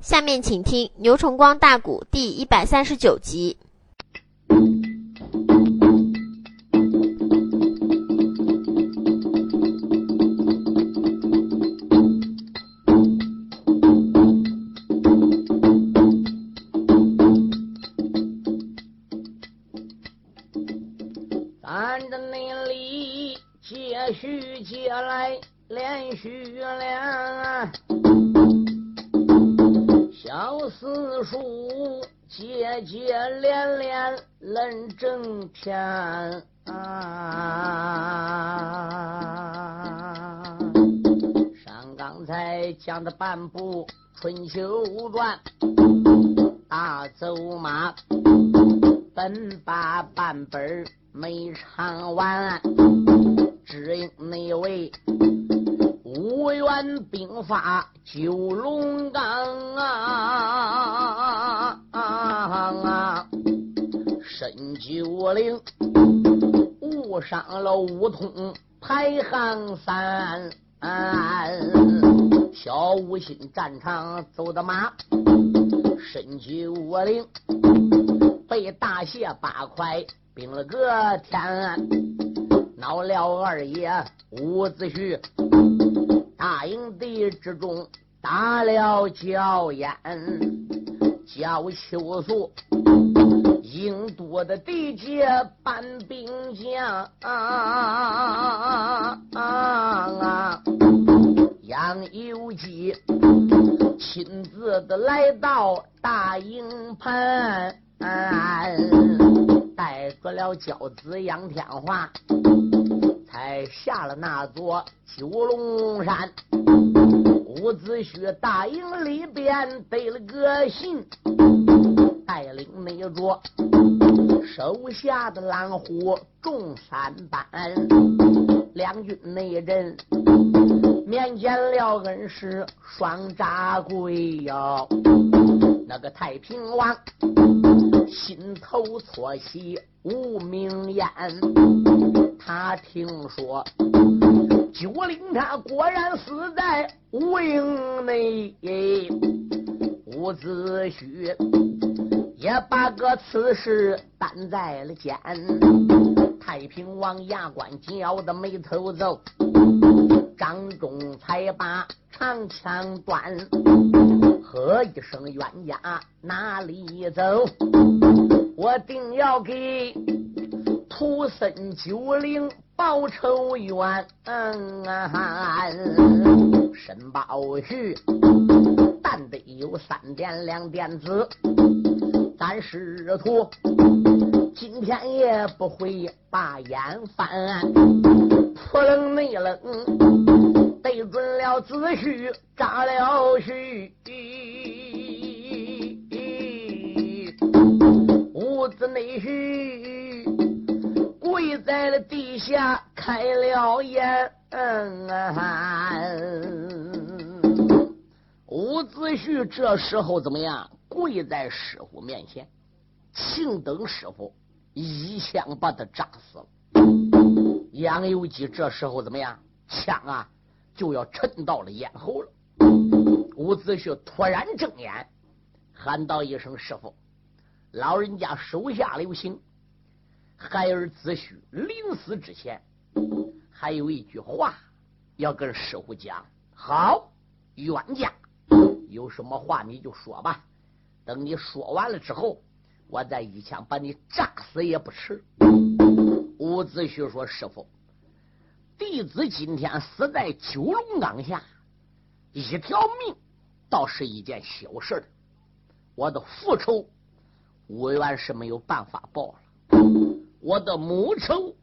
下面请听《牛崇光大鼓》第一百三十九集。半部《春秋传》，大走马本把半本没唱完，只因那位五元兵发九龙岗啊！深九岭误伤了五通排行三，小五心战场走的马，深九岭被大卸八块。兵了个天，恼了二爷伍子胥，大营地之中打了焦烟，焦秋素应多的地界搬兵将，啊杨由基亲自的来到大营盘。带着了骄子杨天华，才下了那座九龙山。伍子胥大营里边得了个信，带领那桌手下的狼虎众三班，两军内人面见了恩师双扎贵哟，那个太平王。心头错喜无名烟，他听说九灵他果然死在无影内，伍子胥也把个此事担在了肩。太平王牙关紧咬的眉头皱，张忠才把长枪端。喝一声冤家哪里走？我定要给土森九灵报仇冤。申宝胥但得有三点两点子，咱师徒今天也不会把眼翻。扑棱内棱。对准了子胥扎了须，屋子内婿跪在了地下开了眼。伍子胥这时候怎么样？跪在师傅面前，请等师傅一枪把他扎死了。杨由基这时候怎么样？枪啊！就要沉到了咽喉了。伍子胥突然睁眼，喊道一声：“师傅，老人家手下留情。孩儿子胥临死之前，还有一句话要跟师傅讲。好，冤家，有什么话你就说吧。等你说完了之后，我再一枪把你炸死也不迟。”伍子胥说：“师傅。”弟子今天死在九龙岗下，一条命倒是一件小事我的父仇，武元是没有办法报了；我的母仇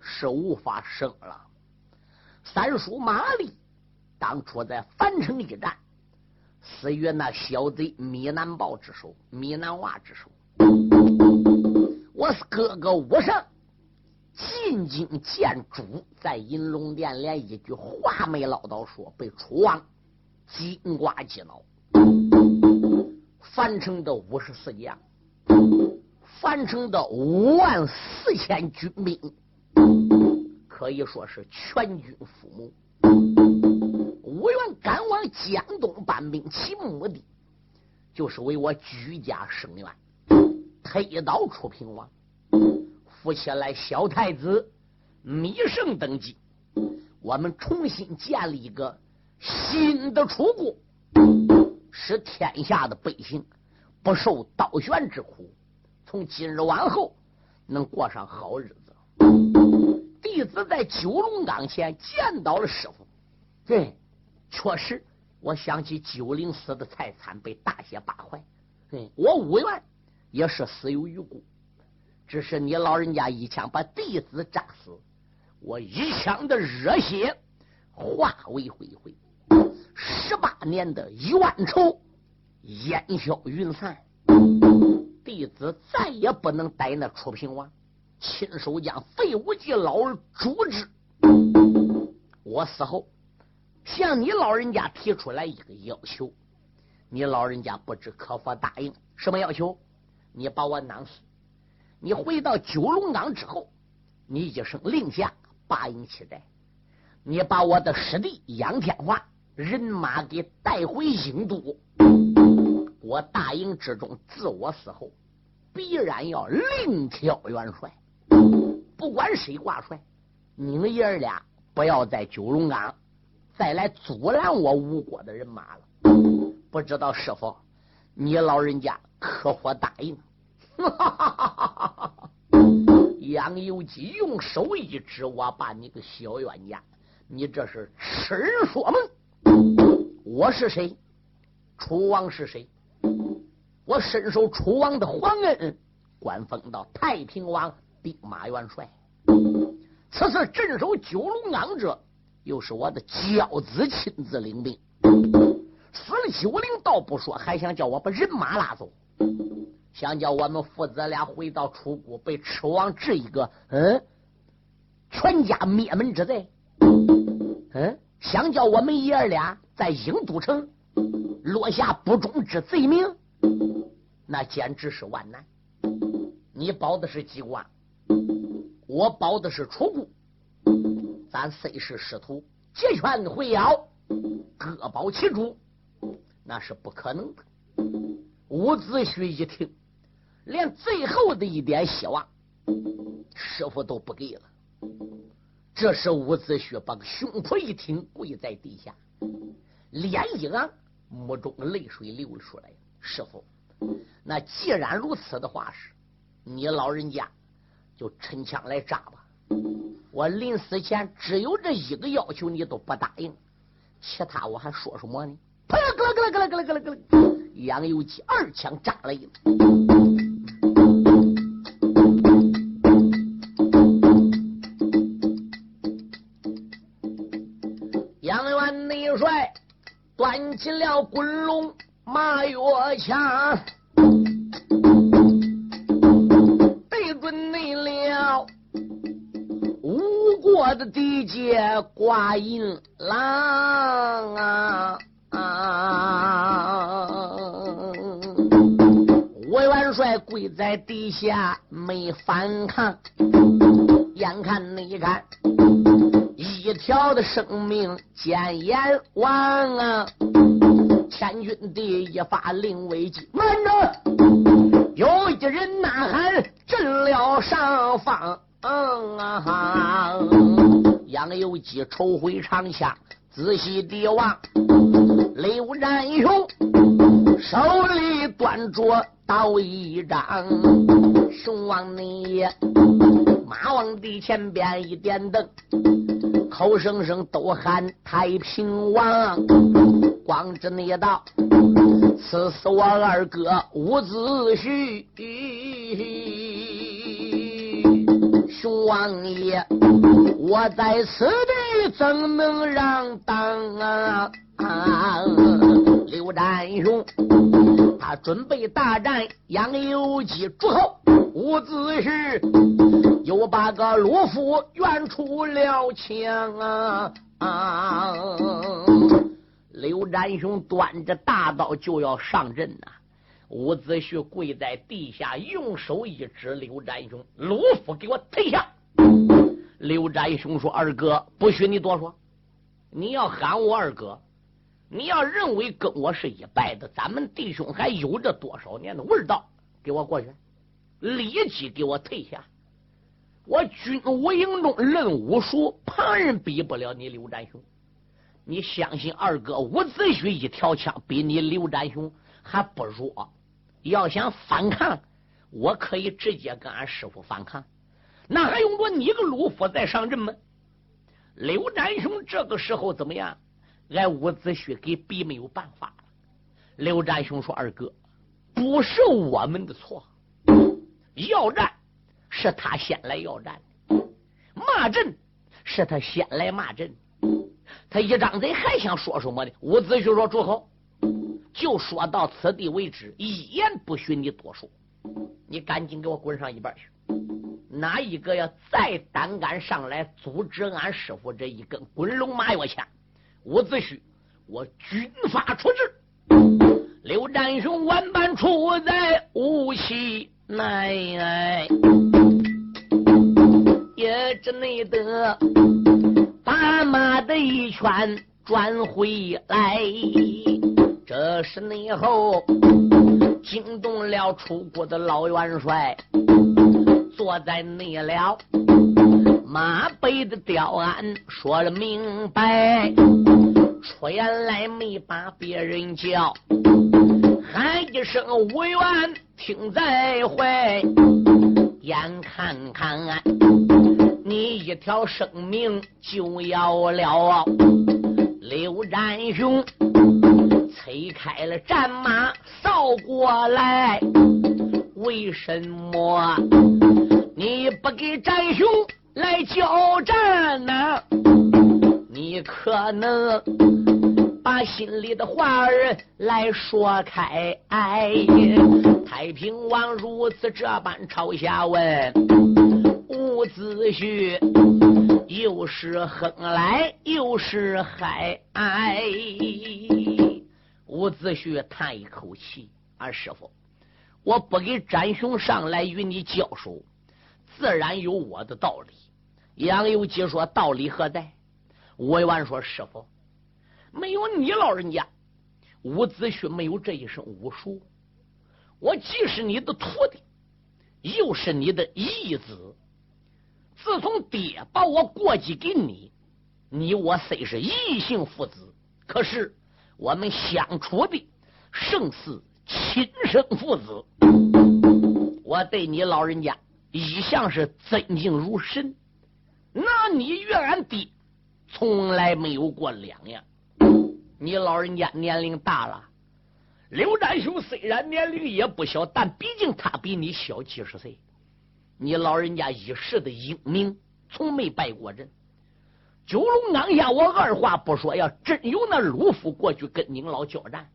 是无法生了。三叔马立当初在樊城一战，死于那小贼米南豹之手、米南娃之手。我是哥哥武圣。进京见主，在银龙殿连一句话没唠叨说，被楚王金瓜击脑。樊城的五十四将，樊城的五万四千军兵，可以说是全军覆没。吴元赶往江东搬兵，其目的就是为我居家生源，推倒楚平王，扶起来小太子米胜登基，我们重新建立一个新的楚国，使天下的百姓不受刀悬之苦，从今日往后能过上好日子。弟子在九龙岗前见到了师傅，对，确实。我想起九灵寺的财产被大卸八块，对，我五元也是死有余辜。只是你老人家一枪把弟子扎死，我一腔的热血化为灰灰，十八年的冤仇烟消云散，弟子再也不能逮那楚平王，亲手将废物计老儿诛之。我死后。向你老人家提出来一个要求，你老人家不知可否答应？什么要求？你把我囊死，你回到九龙岗之后，你一声令下，八营期待，你把我的师弟杨天华人马给带回郢都，我大营之中自我死后，必然要另挑元帅，不管谁挂帅，你们爷儿俩不要在九龙岗。再来阻拦我吴国的人马了，不知道师傅，你老人家可否答应？杨由基用手一指，我把你个小冤家，你这是痴人说梦！我是谁？楚王是谁？我深受楚王的皇恩，官封到太平王兵马元帅。此次镇守九龙岗者。又是我的教子亲自领兵，死了九灵倒不说，还想叫我把人马拉走，想叫我们父子俩回到楚国，被楚王治一个嗯全家灭门之罪，嗯，想叫我们爷儿俩在郢都城落下不忠之罪名，那简直是万难。你保的是机关，我保的是楚国。咱虽是师徒，结拳会邀，各保其主，那是不可能的。伍子胥一听，连最后的一点希望，师傅都不给了。这时，伍子胥把胸脯一挺，跪在地下，脸一昂，目中泪水流了出来。师傅，那既然如此的话，是你老人家就抻枪来扎吧。我临死前只有这一个要求，你都不答应，其他我还说什么呢？啪啦咯啦咯啦咯啦咯啦咯啦！杨有基二枪扎了一，起了滚龙马跃枪。我的地界挂银郎啊！我元帅跪在地下没反抗，眼看你看一条的生命见阎王啊！千军第一发令危机，慢着！有一人呐喊，震了上方。嗯！杨有基抽回长枪，仔细地望刘占雄手里端着刀一张，雄王你马往地前边一点灯，口声声都喊太平王，光知你道，刺死我二哥伍子胥。熊王爷，我在此地怎能让当啊？刘占雄，他准备大战杨由基诸侯，伍子胥又把个鲁夫援出了枪啊！啊刘占雄端着大刀就要上阵呐。伍子胥跪在地下，用手一指刘占雄：“鲁夫，给我退下！”刘占雄说：“二哥，不许你多说。你要喊我二哥，你要认为跟我是一拜的，咱们弟兄还有着多少年的味道？给我过去，立即给我退下！我军武营中论武术，旁人比不了你刘占雄。你相信二哥伍子胥一条枪比你刘占雄还不弱？要想反抗，我可以直接跟俺师傅反抗。那还用着你个鲁夫再上阵吗？刘占雄这个时候怎么样？俺伍子胥给逼没有办法了。刘占雄说：“二哥，不是我们的错，要战是他先来要战，骂阵是他先来骂阵。他一张嘴还想说什么呢？”伍子胥说：“住口，就说到此地为止，一言不许你多说。你赶紧给我滚上一边去！哪一个要再胆敢上来阻止俺师傅这一根滚龙马药枪？”伍子胥，我军法处置。刘占雄万般出在无锡内，也只内得把马的一圈转回来。这是内后惊动了楚国的老元帅，坐在内了马背的吊鞍，说了明白。出言来没把别人叫，喊一声无缘听在怀。眼看看一条生命就要了，刘占雄催开了战马扫过来。为什么你不给战雄来交战呢？你可能把心里的话儿来说开。哎太平王如此这般朝下问伍子胥，又是哼来又是嗨。伍子胥叹一口气：“俺师傅，我不给展雄上来与你交手，自然有我的道理。”杨有基说：“道理何在？”吴元说：“师傅，没有你老人家，伍子胥没有这一身武术。我既是你的徒弟，又是你的义子。自从爹把我过继给你，你我虽是异姓父子，可是我们相处的胜似亲生父子。我对你老人家一向是尊敬如神，那你与俺爹。”从来没有过两样。你老人家年龄大了，刘占雄虽然年龄也不小，但毕竟他比你小几十岁。你老人家一世的英名，从没败过阵。九龙岗下，我二话不说，要真有那鲁夫过去跟您老交战，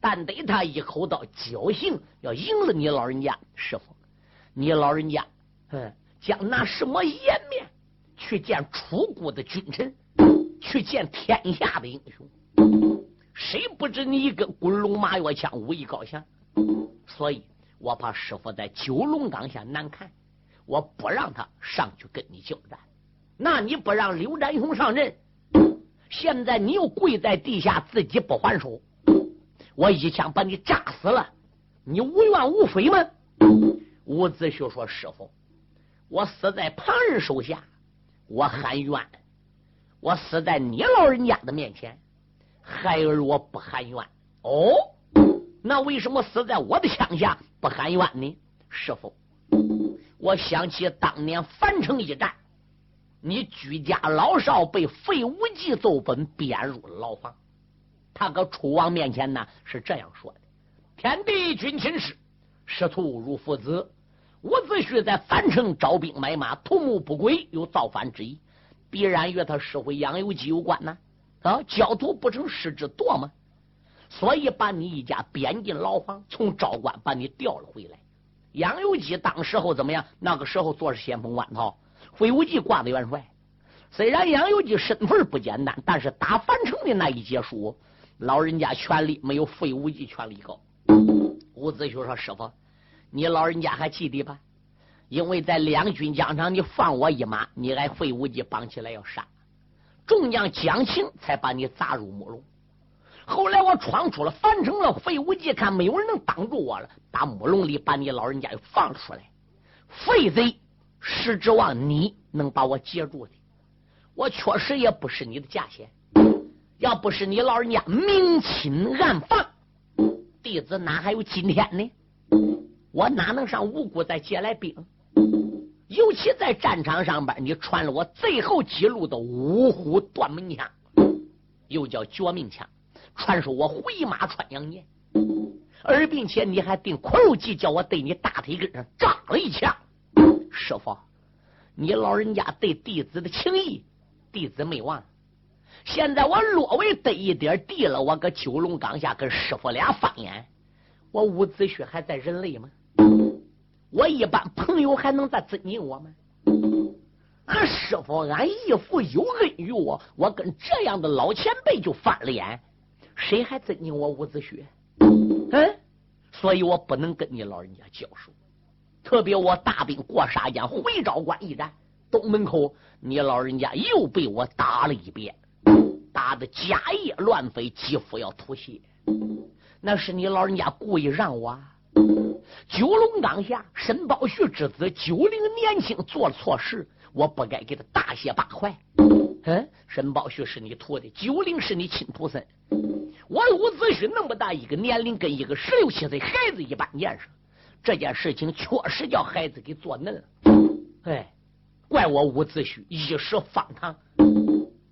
但得他一口刀，侥幸要赢了你老人家师傅。你老人家，嗯，将拿什么颜面去见楚国的君臣？去见天下的英雄，谁不知你一根滚龙马跃枪武艺高强？所以我怕师傅在九龙岗下难看，我不让他上去跟你交战。那你不让刘占雄上阵，现在你又跪在地下自己不还手，我一枪把你炸死了，你无怨无悔吗？伍子胥说：“师傅，我死在旁人手下，我喊冤。”我死在你老人家的面前，孩儿我不含冤哦。那为什么死在我的枪下不含冤呢？师傅，我想起当年樊城一战，你居家老少被费无忌奏本编入牢房。他搁楚王面前呢是这样说的：“天地君亲师，师徒如父子。伍子胥在樊城招兵买马，图谋不轨，有造反之意。”必然与他师傅杨有基有关呢，啊，教徒不成师之惰吗？所以把你一家贬进牢房，从昭关把你调了回来。杨有基当时候怎么样？那个时候做是先锋官套，费无忌挂的元帅。虽然杨有基身份不简单，但是打樊城的那一结束，老人家权力没有费无忌权力高。伍子胥说：“师傅，你老人家还记得吧？”因为在两军疆场，你放我一马，你挨费无忌绑起来要杀，众将将情才把你砸入木笼。后来我闯出了樊城了，废物计看没有人能挡住我了，打木笼里把你老人家又放出来。废贼是指望你能把我截住的，我确实也不是你的价钱。要不是你老人家明亲暗放，弟子哪还有今天呢？我哪能上无辜再借来兵？尤其在战场上边，你传了我最后记录的五虎断门枪，又叫绝命枪，传说我回马穿杨年，而并且你还定苦肉计，叫我对你大腿根上扎了一枪。师傅，你老人家对弟子的情谊，弟子没忘。现在我略微得一点地了，我搁九龙岗下跟师傅俩翻眼，我伍子胥还在人类吗？我一般朋友还能再尊敬我吗？俺师傅，俺义父有恩于我，我跟这样的老前辈就翻了眼，谁还尊敬我伍子胥？嗯，所以我不能跟你老人家交手。特别我大兵过沙江回昭关一战，东门口你老人家又被我打了一遍。打的家业乱飞，几乎要吐血。那是你老人家故意让我。九龙岗下，申宝旭之子九龄年轻做了错事，我不该给他大卸八块。嗯，申宝旭是你徒弟，九龄是你亲徒孙。我伍子胥那么大一个年龄，跟一个十六七岁孩子一般见识，这件事情确实叫孩子给做嫩了。哎，怪我伍子胥一时荒唐。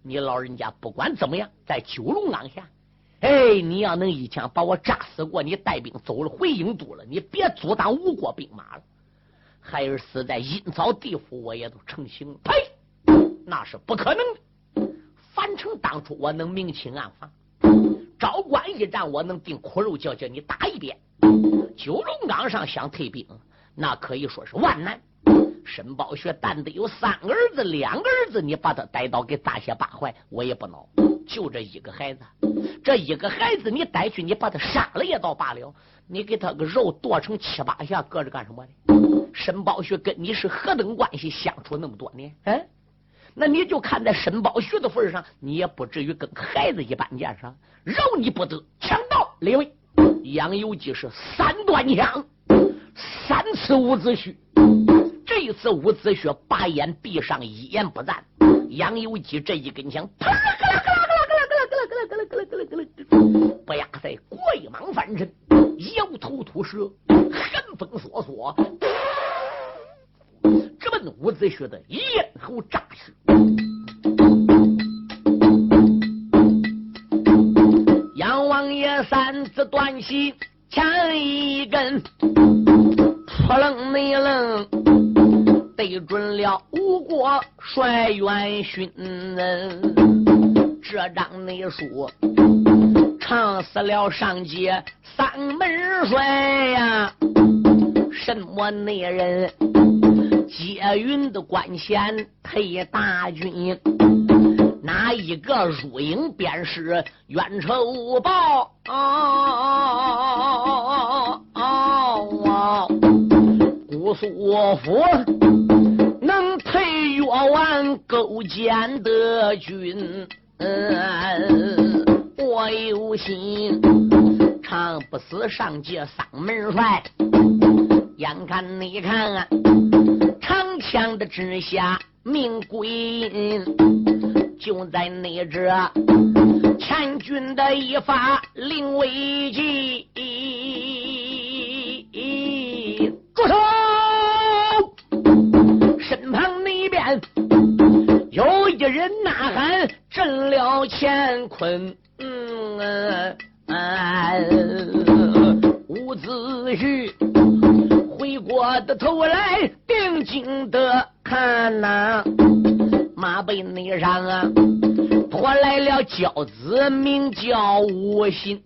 你老人家不管怎么样，在九龙岗下，哎，你要能一枪把我炸死过，你带兵走了回郢都了，你别阻挡吴国兵马了。孩儿死在阴曹地府，我也都成形了。呸！那是不可能的。樊城当初我能明亲暗访，昭关一战我能定苦肉叫叫你打一遍。九龙岗上想退兵，那可以说是万难。申宝学但得有三个儿子，两个儿子，你把他逮到给大卸八块，我也不恼。就这一个孩子，这一个孩子你逮去，你把他杀了也倒罢了，你给他个肉剁成七八下，搁着干什么的？申宝学跟你是何等关系？相处那么多年，哎，那你就看在申宝旭的份上，你也不至于跟孩子一般见识。饶你不得，强盗列位，杨有基是三段枪，三次伍子胥。这一次，伍子胥把眼闭上，一言不赞。杨有基这一根枪，啪啦啦啦啦啦啦啦啦啦啦啦啦啦不亚在怪蟒翻身，摇头吐舌，寒风烁烁，直奔伍子胥的咽喉扎去。杨王爷三次断气，抢一根，扑棱没棱。对准了吴国帅元勋，这张内书唱死了上街三门帅呀！什么内人接云的官衔配大军？哪一个入营便是冤仇报？姑苏府。能配越王勾践的军，我有心长不死上界丧门帅。眼看你看啊，长枪的之下命归阴，就在那这千军的一发令危急，住手！身旁那边有一人呐喊，震了乾坤。嗯，伍子胥我的头来，定睛的看呐，马背内上啊，拖来了轿子，名叫吴心。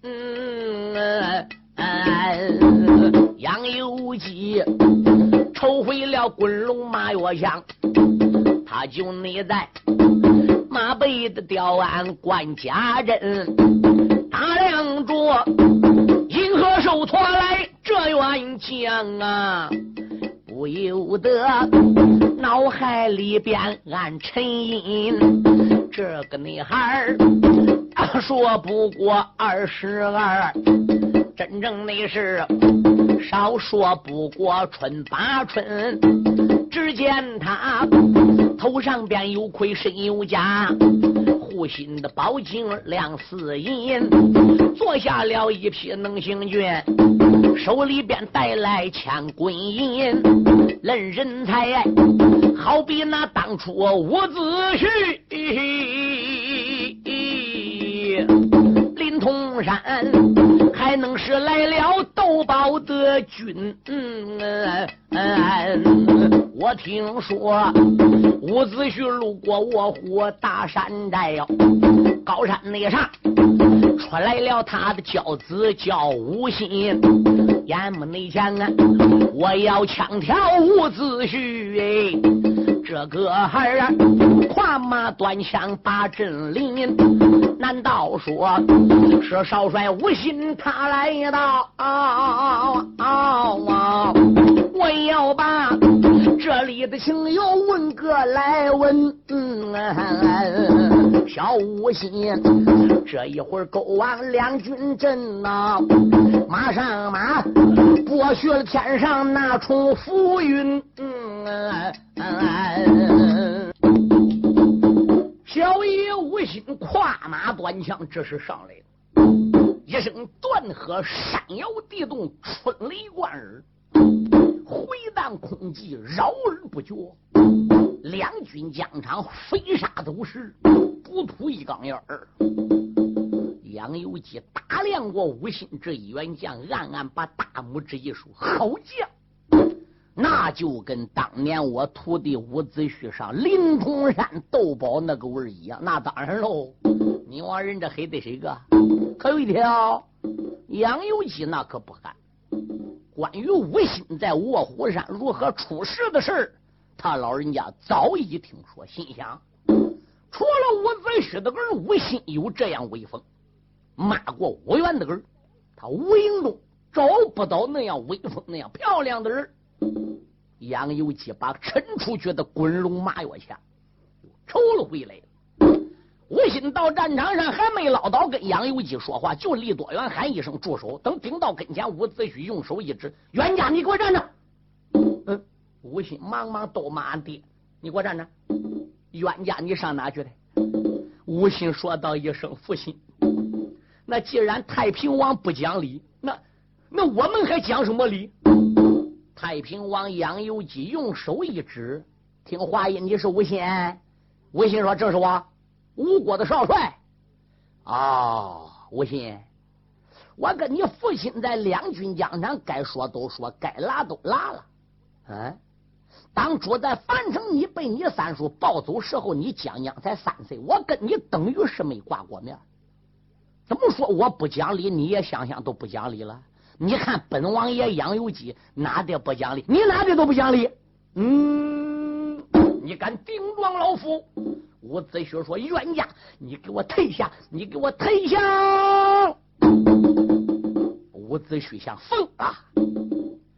杨有基。抽回了滚龙马月枪，他就内在马背的吊鞍管家阵，打量着银河兽拖来这员将啊，不由得脑海里边暗沉吟。这个女孩说不过二十二，真正的是少说不过春八春。只见他头上边有盔，身有甲，护心的宝镜亮似银，坐下了一匹能行军，手里边带来千滚银，论人才，好比那当初伍子胥，临潼山还能是来了斗宝的军。我听说伍子胥路过卧虎大山寨哟，高山那上出来了他的骄子叫吴信，眼目内前啊，我要枪挑伍子胥哎，这个孩儿跨马端枪把阵临，难道说是少帅吴信他来到？我要把这里的情友问个来问，嗯小五心这一会儿勾往两军阵呐，马上马剥削了天上那重浮云。嗯小爷无心跨马端枪，这是上来了，一声断喝，山摇地动，春雷贯耳。回荡空寂，扰而不绝。两军疆场，飞沙走石，不吐一钢眼儿。杨由基打量过吴心这一员将，暗暗把大拇指一竖：好将！那就跟当年我徒弟伍子胥上灵通山斗宝那个味儿一样。那当然喽，你往人这黑的谁个？可有一条，杨由基那可不敢。关于吴心在卧虎山如何出事的事儿，他老人家早已听说，心想：除了伍子胥的儿吴心有这样威风，骂过吴元的儿，他吴英中找不到那样威风、那样漂亮的人。杨由基把陈出去的滚龙马跃枪抽了回来。吴心到战场上还没唠叨，跟杨由基说话，就离多远喊一声住手。等顶到跟前，伍子胥用手一指：“冤家，你给我站着！”嗯，吴心忙忙都骂俺爹：“你给我站着！”冤家，你上哪去的？吴心说道一声：“父亲。”那既然太平王不讲理，那那我们还讲什么理？太平王杨由基用手一指：“听话音，你是吴心。”吴心说：“这是我。”吴国的少帅，哦，吴信，我跟你父亲在两军疆场，该说都说，该拉都拉了。嗯，当初在樊城，你被你三叔抱走时候，你将将才三岁，我跟你等于是没挂过面。怎么说我不讲理，你也想想都不讲理了。你看本王爷杨由基哪点不讲理？你哪点都不讲理。嗯，你敢顶撞老夫？伍子胥说：“冤家，你给我退下！你给我退下！”伍子胥想疯了。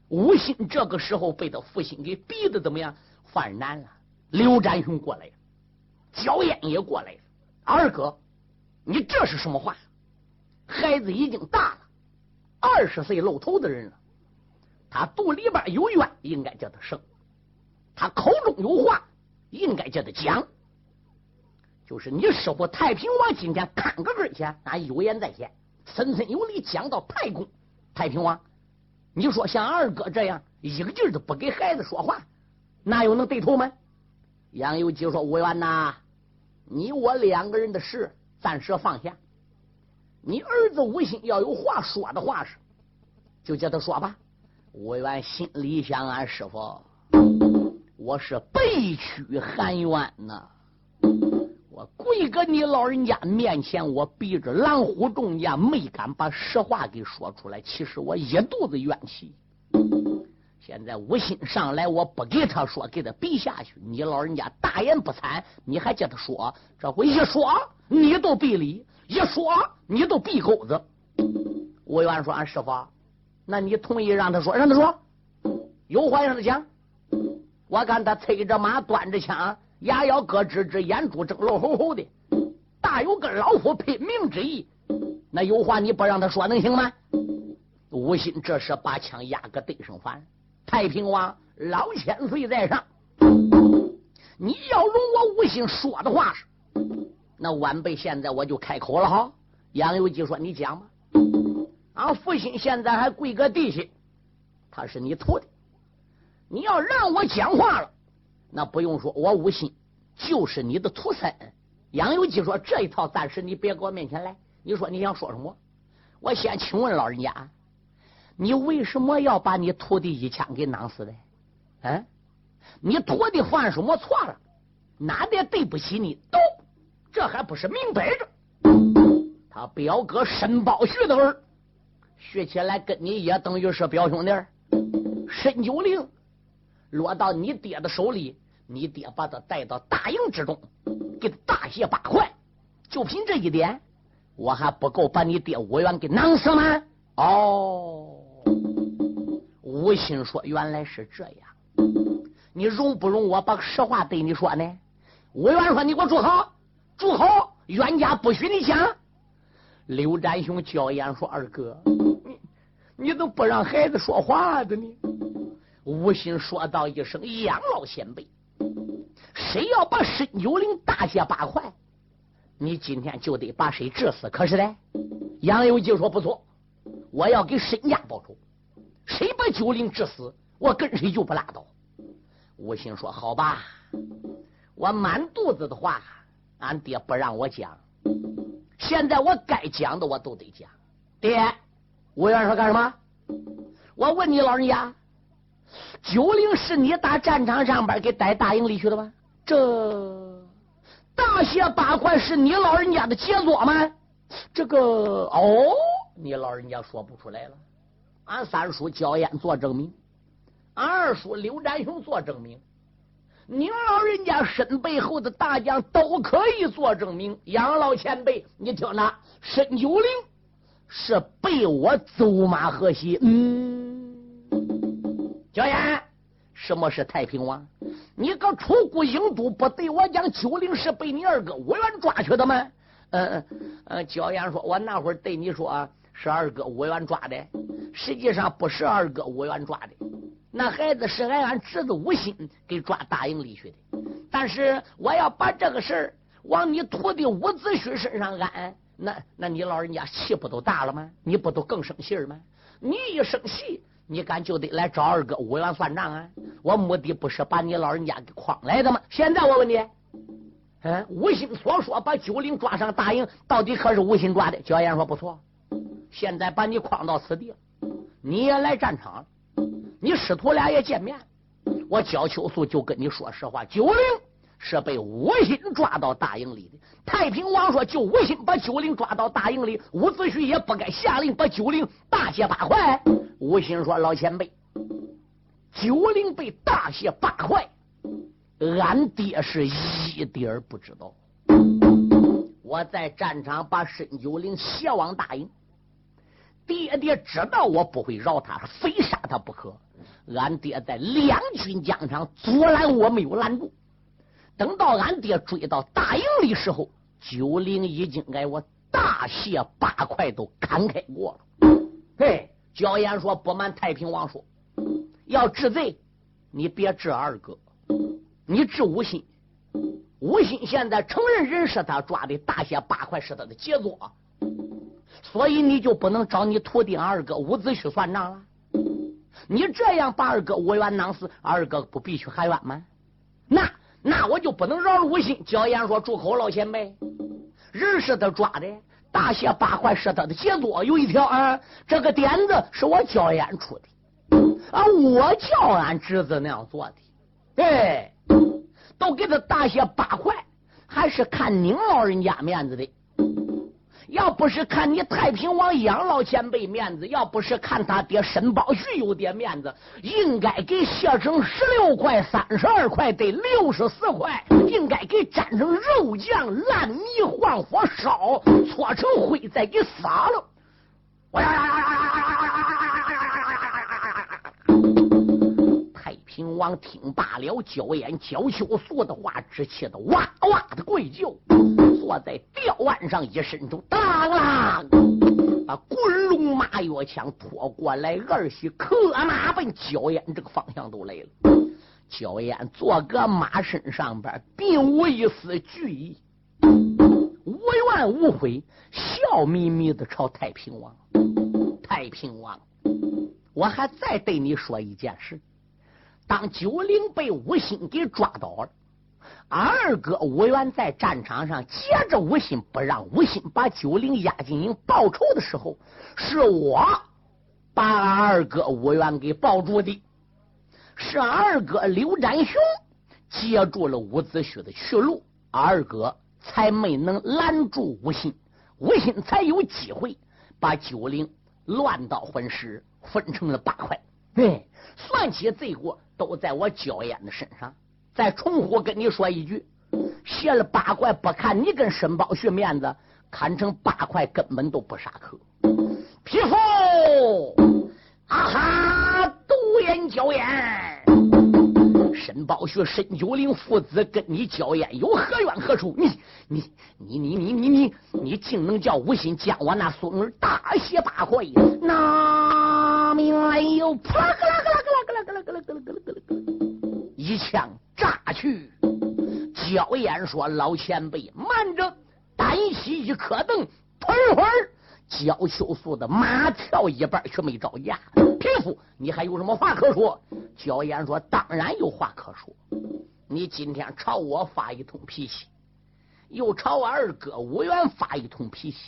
吴心这个时候被他父亲给逼的怎么样？犯难了。刘占雄过来了，焦燕也过来了。二哥，你这是什么话？孩子已经大了，二十岁露头的人了。他肚里边有冤，应该叫他生；他口中有话，应该叫他讲。就是你师傅太平王今天看个跟前，俺有言在先，森森有礼讲到太公。太平王，你说像二哥这样一个劲儿都不给孩子说话，哪有能对头吗？杨由基说：“吴元呐，你我两个人的事暂时放下。你儿子吴心要有话说的话是，就叫他说吧。”吴元心里想：俺师傅，我是背屈含冤呐。我跪搁你老人家面前，我逼着狼虎众将，没敢把实话给说出来。其实我一肚子怨气。现在无心上来，我不给他说，给他逼下去。你老人家大言不惭，你还叫他说？这回一说，你都闭礼；一说，你都闭口子。我愿说，俺师傅，那你同意让他说？让他说，有话让他讲。我看他催着马，端着枪。牙咬咯吱吱，眼珠睁漏吼吼的。大有跟老夫拼命之意。那有话你不让他说能行吗？吴心这时把枪压个对上反。太平王老千岁在上，你要容我吴心说的话是，那晚辈现在我就开口了哈。杨有基说：“你讲吧。”俺父亲现在还跪个地下，他是你徒弟。你要让我讲话了，那不用说，我吴心就是你的徒孙。杨有基说：“这一套暂时你别给我面前来。你说你想说什么？我先请问老人家，你为什么要把你徒弟一枪给囊死的？嗯，你徒弟犯什么错了？哪点对不起你？都，这还不是明摆着？他表哥申宝旭的儿，学起来跟你也等于是表兄弟。申九龄。”落到你爹的手里，你爹把他带到大营之中，给他大卸八块。就凭这一点，我还不够把你爹吴元给囊死吗？哦，吴心说：“原来是这样，你容不容我把实话对你说呢？”吴元说：“你给我住口，住口！冤家不许你讲。”刘占雄娇言说：“二哥，你你都不让孩子说话的呢？”吴心说道一声：“杨老前辈，谁要把申九龄大卸八块，你今天就得把谁治死。可是呢，杨有吉说不错，我要给申家报仇。谁把九龄治死，我跟谁就不拉倒。”吴心说：“好吧，我满肚子的话，俺爹不让我讲，现在我该讲的我都得讲。爹，吴元说干什么？我问你老人家。”九龄是你打战场上边给逮大营里去的吗？这大卸八块是你老人家的杰作吗？这个哦，你老人家说不出来了。俺三叔焦烟做证明，俺二叔刘占雄做证明，您老人家身背后的大将都可以做证明。杨老前辈，你听着，申九龄是被我走马河西，嗯。小燕，什么是太平王？你个出谷英都不对我讲，九灵是被你二哥吴元抓去的吗？嗯嗯嗯，焦燕说：“我那会儿对你说是二哥吴元抓的，实际上不是二哥吴元抓的，那孩子是俺俺侄子吴心给抓大营里去的。但是我要把这个事儿往你徒弟伍子胥身上安，那那你老人家气不都大了吗？你不都更生气吗？你一生气。”你敢就得来找二哥吴元算账啊！我目的不是把你老人家给诓来的吗？现在我问你，嗯，吴心所说把九灵抓上大营，到底可是吴心抓的？焦岩说不错。现在把你诓到此地了，你也来战场了，你师徒俩也见面，我焦秋素就跟你说实话，九灵是被吴心抓到大营里的。太平王说，就吴心把九灵抓到大营里，伍子胥也不该下令把九灵大卸八块。吴心说：“老前辈，九灵被大卸八块，俺爹是一点儿不知道。我在战场把申九龄卸往大营，爹爹知道我不会饶他，非杀他不可。俺爹在两军疆场阻拦我，没有拦住。等到俺爹追到大营里时候，九灵已经挨我大卸八块都砍开过了。嘿。”焦岩说：“不瞒太平王说，要治罪，你别治二哥，你治吴心。吴心现在承认人是他抓的，大卸八块是他的杰作，所以你就不能找你徒弟二哥伍子胥算账了。你这样把二哥吴元囊死，二哥不必须喊冤吗？那那我就不能饶了吴心。”焦岩说：“住口，老前辈，人是他抓的。”大卸八块是他的杰作，有一条啊，这个点子是我教俺出的啊，我教俺侄子那样做的，哎，都给他大卸八块，还是看您老人家面子的。要不是看你太平王养老前辈面子，要不是看他爹沈宝旭有点面子，应该给削成十六块、三十二块，得六十四块，应该给粘成肉酱，烂泥换火烧，搓成灰再给撒了。太平平王听罢了焦烟焦秋素的话，只气得哇哇的跪叫，坐在吊腕上一伸手，当啷，把滚龙马跃枪拖过来，儿媳可马奔焦烟这个方向都来了。焦烟坐个马身上边，并无一丝惧意，无怨无悔，笑眯眯的朝太平王。太平王，我还再对你说一件事：当九灵被吴心给抓到了，二哥吴元在战场上接着吴心不让吴心把九灵押进营报仇的时候，是我把二哥吴元给抱住的。是二哥刘占雄截住了伍子胥的去路，二哥才没能拦住吴信，吴信才有机会把九灵乱刀分尸，分成了八块。对，算起罪过都在我焦烟的身上。再重复跟你说一句，卸了八块，不看你跟申宝旭面子，砍成八块根本都不杀可。匹夫，啊哈，独眼焦烟。申宝学、申九龄父子跟你交烟有何冤何处？你、你、你、你、你、你、你，你竟能叫无心将我那孙儿大卸八块？那命来又啪啦啦啦啦啦啦啦啦啦啦啦啦，一枪炸去。焦岩说：“老前辈，慢着，单膝一颗灯，腿会儿。”焦秋素的马跳一半，却没着架。匹夫，你还有什么话可说？焦岩说：“当然有话可说。你今天朝我发一通脾气，又朝我二哥吴元发一通脾气。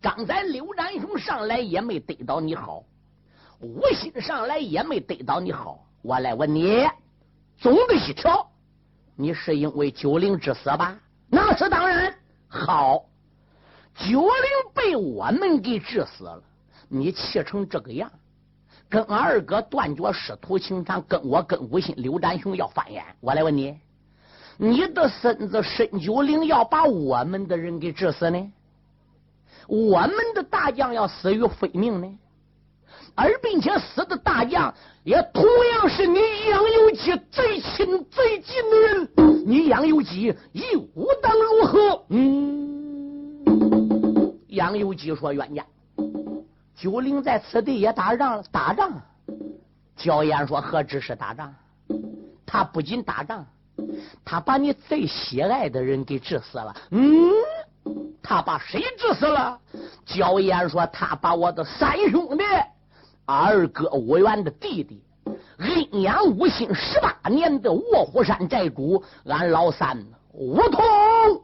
刚才刘占雄上来也没得到你好，吴心上来也没得到你好。我来问你，总的一条，你是因为九灵之死吧？那是当然。好。”九灵被我们给治死了，你气成这个样，跟二哥断绝师徒情长，跟我跟吴心刘占雄要翻眼。我来问你，你的孙子申九灵要把我们的人给治死呢？我们的大将要死于非命呢？而并且死的大将也同样是你杨有基最亲最近的人，你杨有基又当如何？嗯。杨有基说：“冤家，九灵在此地也打仗了，打仗。”焦岩说：“何止是打仗？他不仅打仗，他把你最喜爱的人给治死了。”嗯，他把谁治死了？焦岩说：“他把我的三兄弟，二哥武元的弟弟，阴阳五行十八年的卧虎山寨主，俺老三吴通，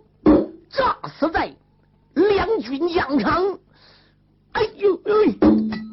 炸死在。”两军疆场，哎呦哎！呦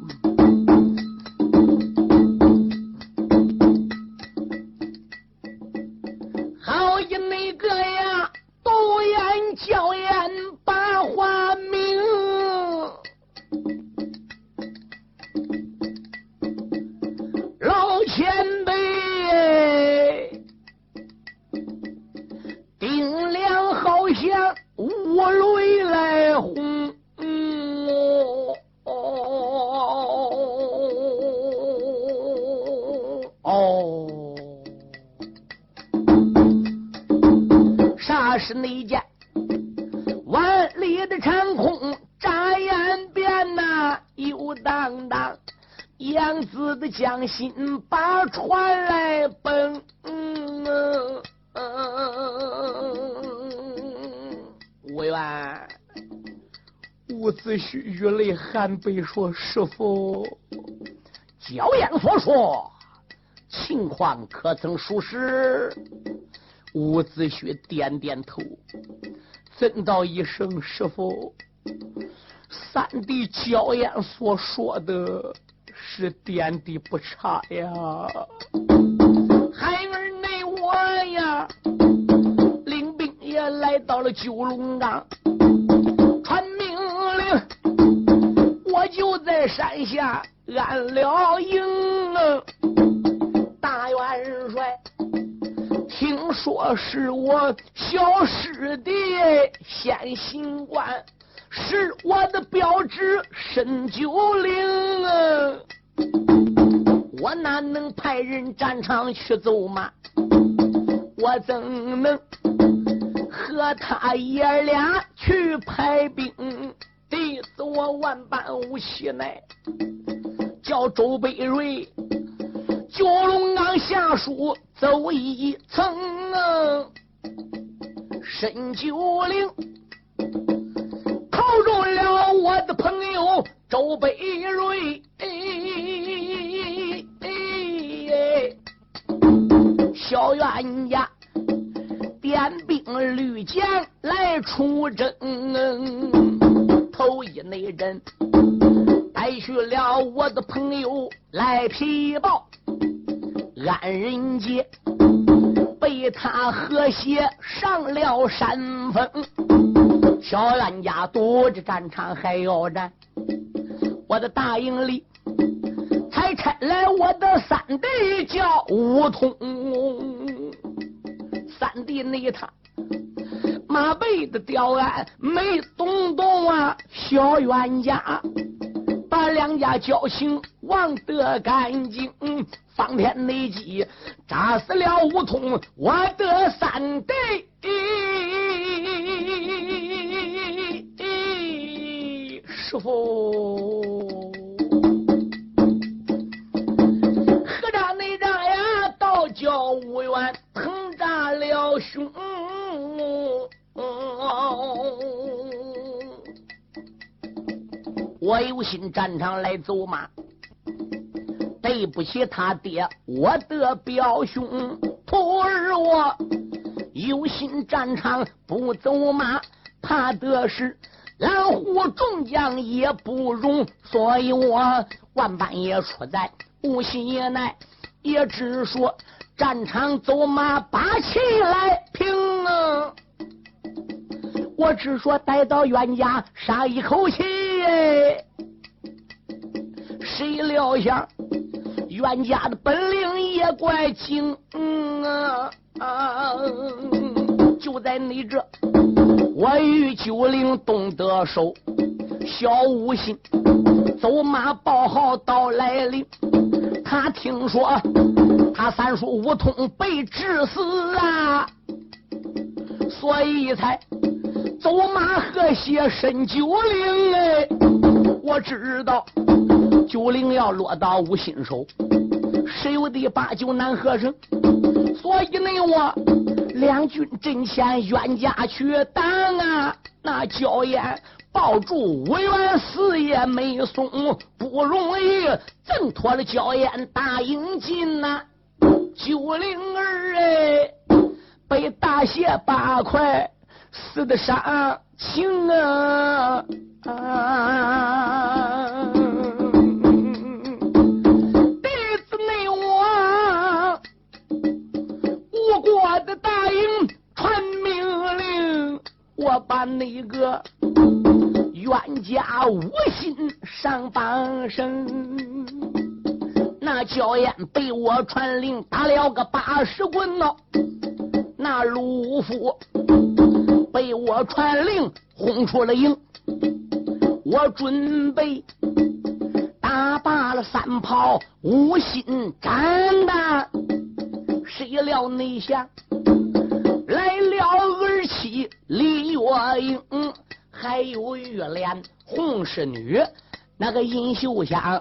心把船来奔。吴元，伍子胥雨泪含悲说：“师傅，焦烟所说情况可曾属实？”伍子胥点点头，怎道一声：“师傅，三弟焦烟所说的是点的不差呀。”孩儿内我呀。领兵也来到了九龙岗，传命令，我就在山下安了营了。大元帅，听说是我小师弟先行官，是我的表侄申九龄。我哪能派人战场去走马？我怎能和他爷俩去排兵？弟子我万般无喜奈，叫周北瑞九龙岗下属走一层，申九龄扣住了我的朋友周北瑞。小冤家点兵绿箭来出征，头一内人带去了我的朋友来皮报，安仁杰被他和谐上了山峰，小冤家躲着战场还要战，我的大营里。才差来我的三弟叫吴通，三弟那他马背的吊鞍没动动啊，小冤家把两家交情忘得干净，方天内急扎死了吴通，我的三弟师傅。我有心战场来走马，对不起他爹，我的表兄徒儿我有心战场不走马，怕的是蓝虎众将也不容，所以我万般也出在无心也奈，也只说。战场走马把气来平啊！我只说待到冤家杀一口气，谁料想冤家的本领也怪精啊！就在你这，我与九灵动得手，小五心走马报号到来临，他听说。他三叔无通被致死啊，所以才走马河西申九龄哎。我知道九龄要落到无心手，十有的八九难合成。所以呢，我两军阵前冤家去挡啊，那焦烟抱住五元四也没松，不容易挣脱了焦烟大营进呐。九灵儿哎，被大卸八块，死的伤情啊！弟子内我吴国的大营传命令，我把那个冤家无心上榜声。那焦烟被我传令打了个八十棍哦，那陆夫被我传令轰出了营，我准备打罢了三炮无心斩的，谁料内想来了儿妻李月英，还有玉莲红侍女那个尹秀香。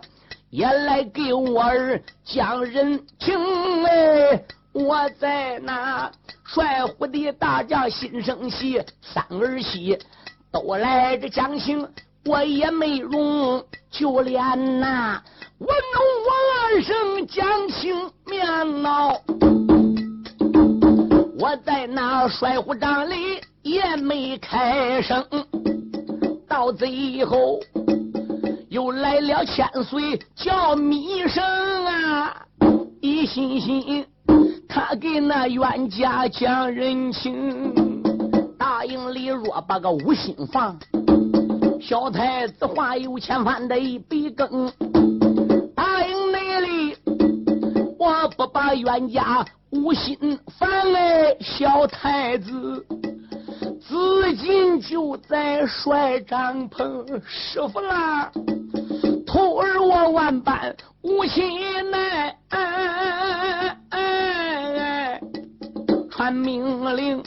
也来给我儿讲人情哎！我在那帅虎的大将心生喜，三儿媳都来这讲情，我也没容，就连那我弄我二声讲情面闹，我在那帅虎帐里也没开声，到最后。又来了千岁叫米生啊，一心心他给那冤家讲人情，大营里若把个无心放，小太子话有千番的一笔更，大营内里我不把冤家无心放哎，小太子。资金就在帅帐篷，师傅啦，徒儿我万般无心奈，命令，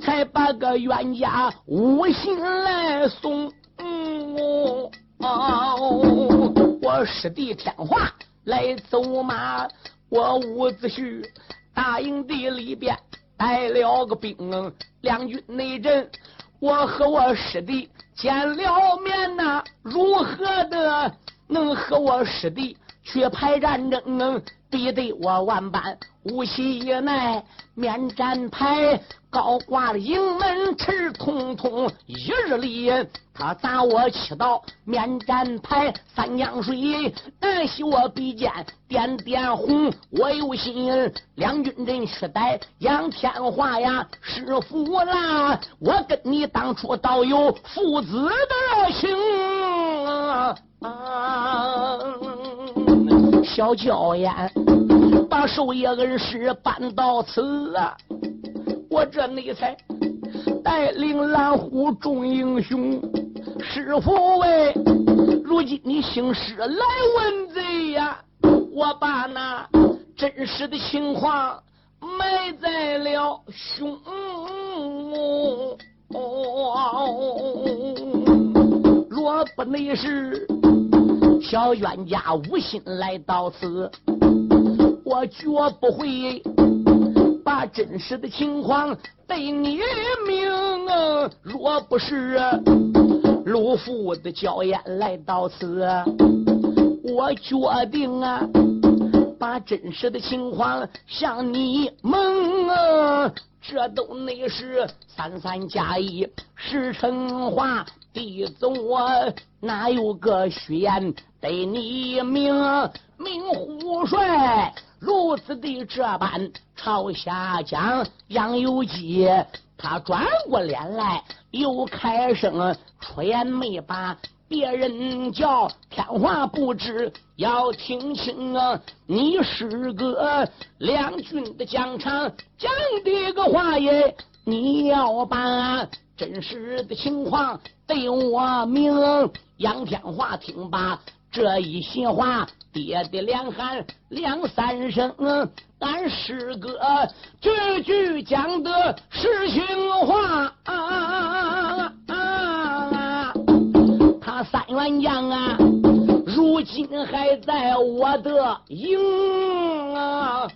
才把个冤家无心来送。哦，我师弟天华来走马，我伍子胥大营地里边带了个兵，两军内阵，我和我师弟见了面呐，如何的能和我师弟去排战争？必得我万般无喜奈，面战牌高挂了营门赤通通，一日里他砸我七道面战牌，三江水南西我比肩点点红，我有心两军阵须带杨天华呀，师傅啦，我跟你当初倒有父子的情啊。小娇艳，把寿爷恩师办到此啊！我这内才带领蓝虎众英雄，师傅喂，如今你兴师来问罪呀！我把那真实的情况埋在了胸若不内是。小冤家无心来到此，我绝不会把真实的情况对你明。若不是陆父的娇艳来到此，我决定啊，把真实的情况向你蒙。这都内是三三加一石成话，弟子我哪有个虚言？得你明明虎帅如此的这般朝下讲，杨有基他转过脸来又开声，出言没把别人叫，天华不知要听清啊！你是个两军的将场讲的个话耶，你要把真实的情况对我明。杨天华听罢。这一席话，爹爹连喊两三声，俺师哥句句讲的是情话。啊啊三员将啊如今还在我的营啊。